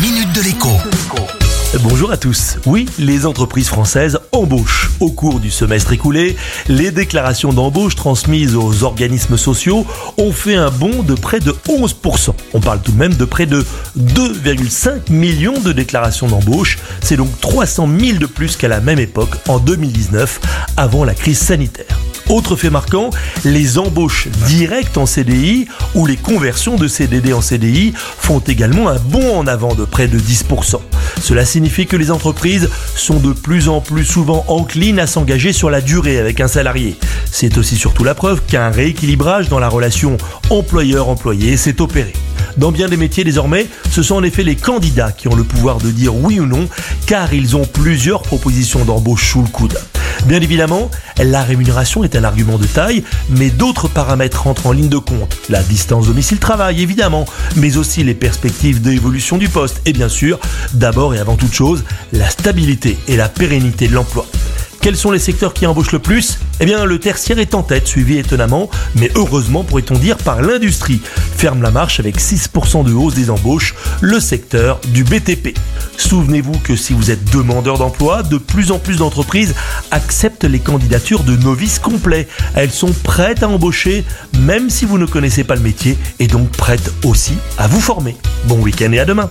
minute de l'écho. Bonjour à tous. Oui, les entreprises françaises embauchent. Au cours du semestre écoulé, les déclarations d'embauche transmises aux organismes sociaux ont fait un bond de près de 11%. On parle tout de même de près de 2,5 millions de déclarations d'embauche. C'est donc 300 000 de plus qu'à la même époque en 2019, avant la crise sanitaire. Autre fait marquant, les embauches directes en CDI ou les conversions de CDD en CDI font également un bond en avant de près de 10%. Cela signifie que les entreprises sont de plus en plus souvent enclines à s'engager sur la durée avec un salarié. C'est aussi surtout la preuve qu'un rééquilibrage dans la relation employeur-employé s'est opéré. Dans bien des métiers désormais, ce sont en effet les candidats qui ont le pouvoir de dire oui ou non, car ils ont plusieurs propositions d'embauche sous le coude. Bien évidemment, la rémunération est un argument de taille, mais d'autres paramètres entrent en ligne de compte. La distance domicile-travail, évidemment, mais aussi les perspectives d'évolution du poste. Et bien sûr, d'abord et avant toute chose, la stabilité et la pérennité de l'emploi. Quels sont les secteurs qui embauchent le plus? Eh bien, le tertiaire est en tête, suivi étonnamment, mais heureusement pourrait-on dire par l'industrie. Ferme la marche avec 6% de hausse des embauches, le secteur du BTP. Souvenez-vous que si vous êtes demandeur d'emploi, de plus en plus d'entreprises acceptent les candidatures de novices complets. Elles sont prêtes à embaucher, même si vous ne connaissez pas le métier, et donc prêtes aussi à vous former. Bon week-end et à demain